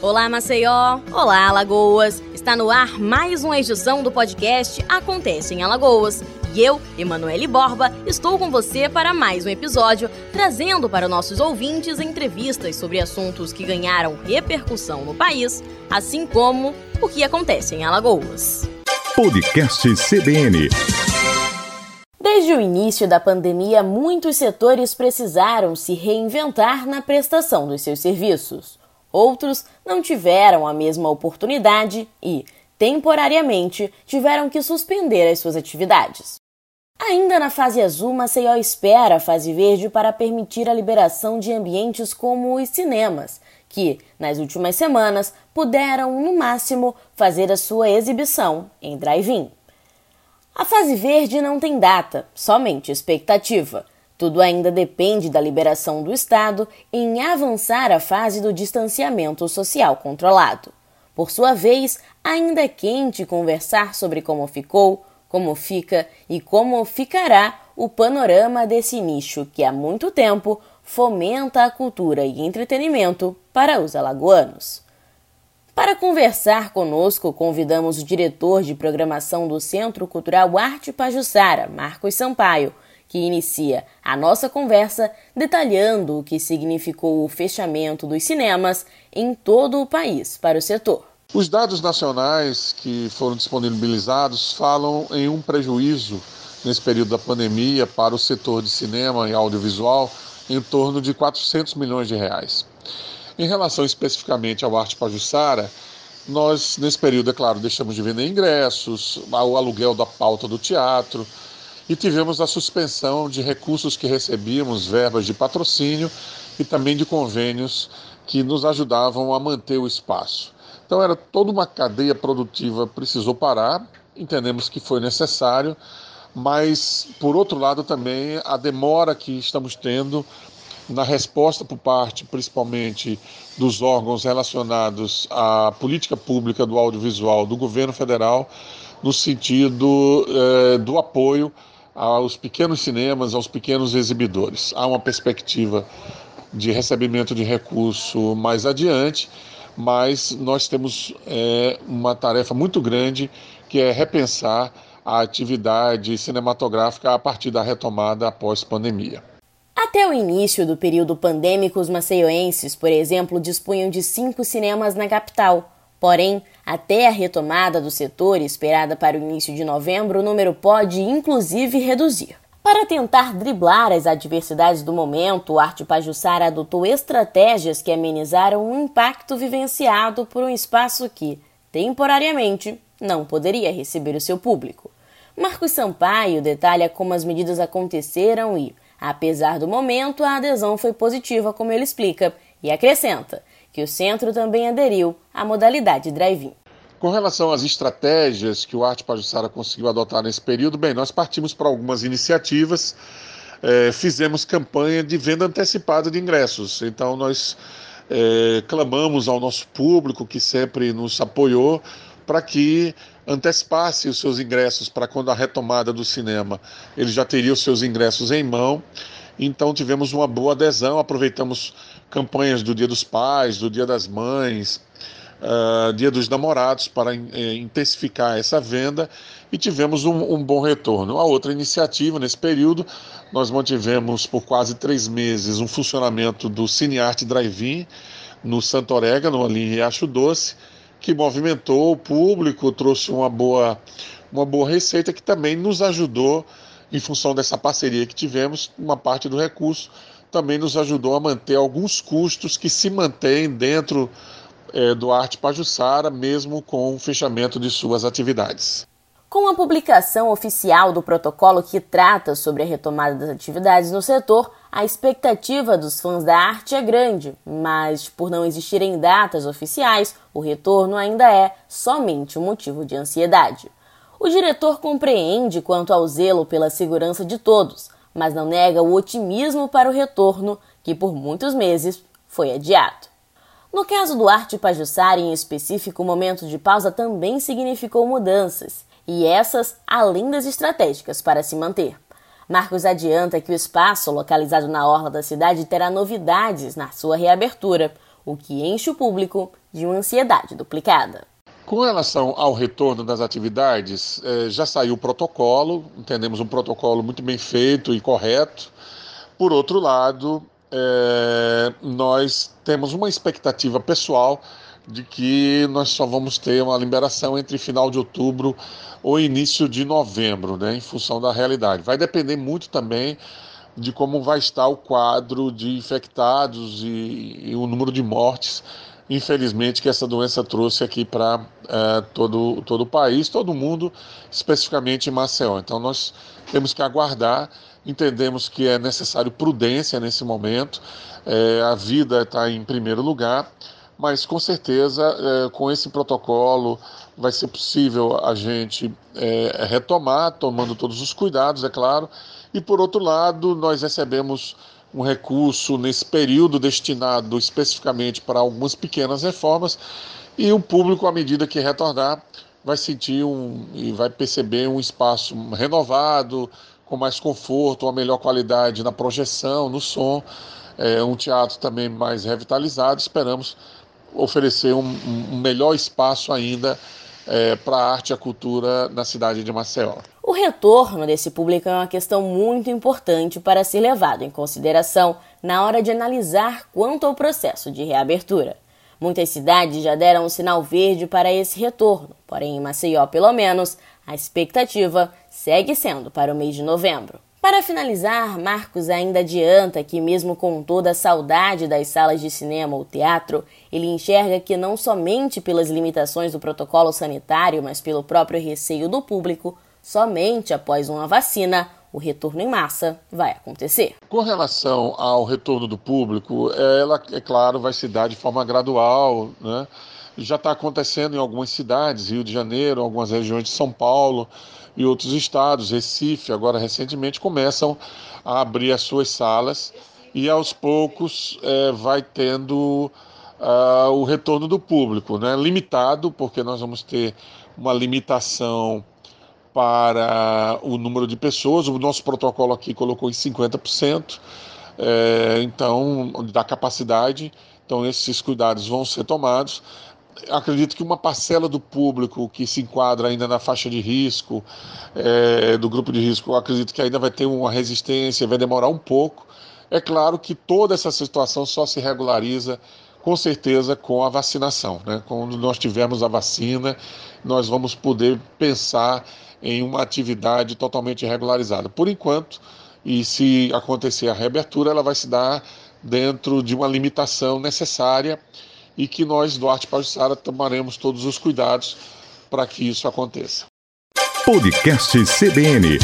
Olá, Maceió! Olá, Alagoas! Está no ar mais uma edição do podcast Acontece em Alagoas. E eu, Emanuele Borba, estou com você para mais um episódio, trazendo para nossos ouvintes entrevistas sobre assuntos que ganharam repercussão no país, assim como o que acontece em Alagoas. Podcast CBN. Desde o início da pandemia, muitos setores precisaram se reinventar na prestação dos seus serviços. Outros não tiveram a mesma oportunidade e, temporariamente, tiveram que suspender as suas atividades. Ainda na fase azul, Maceió espera a fase verde para permitir a liberação de ambientes como os cinemas, que, nas últimas semanas, puderam, no máximo, fazer a sua exibição em drive-in. A fase verde não tem data, somente expectativa. Tudo ainda depende da liberação do Estado em avançar a fase do distanciamento social controlado. Por sua vez, ainda é quente conversar sobre como ficou, como fica e como ficará o panorama desse nicho que há muito tempo fomenta a cultura e entretenimento para os alagoanos. Para conversar conosco, convidamos o diretor de programação do Centro Cultural Arte Pajussara, Marcos Sampaio, que inicia a nossa conversa detalhando o que significou o fechamento dos cinemas em todo o país para o setor. Os dados nacionais que foram disponibilizados falam em um prejuízo nesse período da pandemia para o setor de cinema e audiovisual em torno de 400 milhões de reais. Em relação especificamente ao Arte Pajussara, nós, nesse período, é claro, deixamos de vender ingressos, o aluguel da pauta do teatro, e tivemos a suspensão de recursos que recebíamos, verbas de patrocínio e também de convênios que nos ajudavam a manter o espaço. Então era toda uma cadeia produtiva precisou parar, entendemos que foi necessário, mas por outro lado também a demora que estamos tendo na resposta por parte, principalmente, dos órgãos relacionados à política pública do audiovisual do governo federal, no sentido eh, do apoio aos pequenos cinemas, aos pequenos exibidores. Há uma perspectiva de recebimento de recurso mais adiante, mas nós temos é, uma tarefa muito grande que é repensar a atividade cinematográfica a partir da retomada após pandemia. Até o início do período pandêmico, os maceioenses, por exemplo, dispunham de cinco cinemas na capital. Porém, até a retomada do setor, esperada para o início de novembro, o número pode inclusive reduzir. Para tentar driblar as adversidades do momento, o Arte Pajussara adotou estratégias que amenizaram o impacto vivenciado por um espaço que, temporariamente, não poderia receber o seu público. Marcos Sampaio detalha como as medidas aconteceram e, apesar do momento, a adesão foi positiva, como ele explica, e acrescenta que o centro também aderiu à modalidade drive-in. Com relação às estratégias que o Arte Pajussara conseguiu adotar nesse período, bem, nós partimos para algumas iniciativas, é, fizemos campanha de venda antecipada de ingressos. Então, nós é, clamamos ao nosso público, que sempre nos apoiou, para que antecipasse os seus ingressos para quando a retomada do cinema ele já teria os seus ingressos em mão. Então tivemos uma boa adesão, aproveitamos campanhas do Dia dos Pais, do Dia das Mães, uh, Dia dos Namorados para uh, intensificar essa venda e tivemos um, um, bom retorno. A outra iniciativa nesse período, nós mantivemos por quase três meses um funcionamento do Cinearte Drive-In no Santo Orégano, ali em Riacho Doce, que movimentou o público, trouxe uma boa, uma boa receita que também nos ajudou, em função dessa parceria que tivemos, uma parte do recurso também nos ajudou a manter alguns custos que se mantêm dentro é, do Arte Pajussara, mesmo com o fechamento de suas atividades. Com a publicação oficial do protocolo que trata sobre a retomada das atividades no setor, a expectativa dos fãs da arte é grande, mas por não existirem datas oficiais, o retorno ainda é somente um motivo de ansiedade. O diretor compreende quanto ao zelo pela segurança de todos, mas não nega o otimismo para o retorno, que por muitos meses foi adiado. No caso do Arte Pajussara, em específico, o momento de pausa também significou mudanças, e essas além das estratégicas para se manter. Marcos adianta que o espaço, localizado na orla da cidade, terá novidades na sua reabertura. o que enche o público de uma ansiedade duplicada. Com relação ao retorno das atividades, eh, já saiu o protocolo, entendemos um protocolo muito bem feito e correto. Por outro lado, eh, nós temos uma expectativa pessoal de que nós só vamos ter uma liberação entre final de outubro ou início de novembro, né, em função da realidade. Vai depender muito também de como vai estar o quadro de infectados e, e o número de mortes, infelizmente, que essa doença trouxe aqui para é, todo, todo o país, todo mundo, especificamente em Maceió. Então, nós temos que aguardar, entendemos que é necessário prudência nesse momento, é, a vida está em primeiro lugar mas com certeza é, com esse protocolo vai ser possível a gente é, retomar, tomando todos os cuidados, é claro. E por outro lado, nós recebemos um recurso nesse período destinado especificamente para algumas pequenas reformas e o público, à medida que retornar, vai sentir um, e vai perceber um espaço renovado, com mais conforto, uma melhor qualidade na projeção, no som, é, um teatro também mais revitalizado. Esperamos oferecer um, um melhor espaço ainda é, para a arte e a cultura na cidade de Maceió. O retorno desse público é uma questão muito importante para ser levado em consideração na hora de analisar quanto ao processo de reabertura. Muitas cidades já deram um sinal verde para esse retorno, porém em Maceió, pelo menos, a expectativa segue sendo para o mês de novembro. Para finalizar, Marcos ainda adianta que, mesmo com toda a saudade das salas de cinema ou teatro, ele enxerga que não somente pelas limitações do protocolo sanitário, mas pelo próprio receio do público, somente após uma vacina o retorno em massa vai acontecer. Com relação ao retorno do público, ela, é claro, vai se dar de forma gradual, né? Já está acontecendo em algumas cidades, Rio de Janeiro, algumas regiões de São Paulo, e outros estados, Recife, agora recentemente, começam a abrir as suas salas e aos poucos é, vai tendo uh, o retorno do público, né? limitado, porque nós vamos ter uma limitação para o número de pessoas, o nosso protocolo aqui colocou em 50%, é, então, da capacidade, então esses cuidados vão ser tomados acredito que uma parcela do público que se enquadra ainda na faixa de risco, é, do grupo de risco, acredito que ainda vai ter uma resistência, vai demorar um pouco. É claro que toda essa situação só se regulariza com certeza com a vacinação. Né? Quando nós tivermos a vacina, nós vamos poder pensar em uma atividade totalmente regularizada. Por enquanto, e se acontecer a reabertura, ela vai se dar dentro de uma limitação necessária e que nós do Arte Pajussara tomaremos todos os cuidados para que isso aconteça. Podcast CBN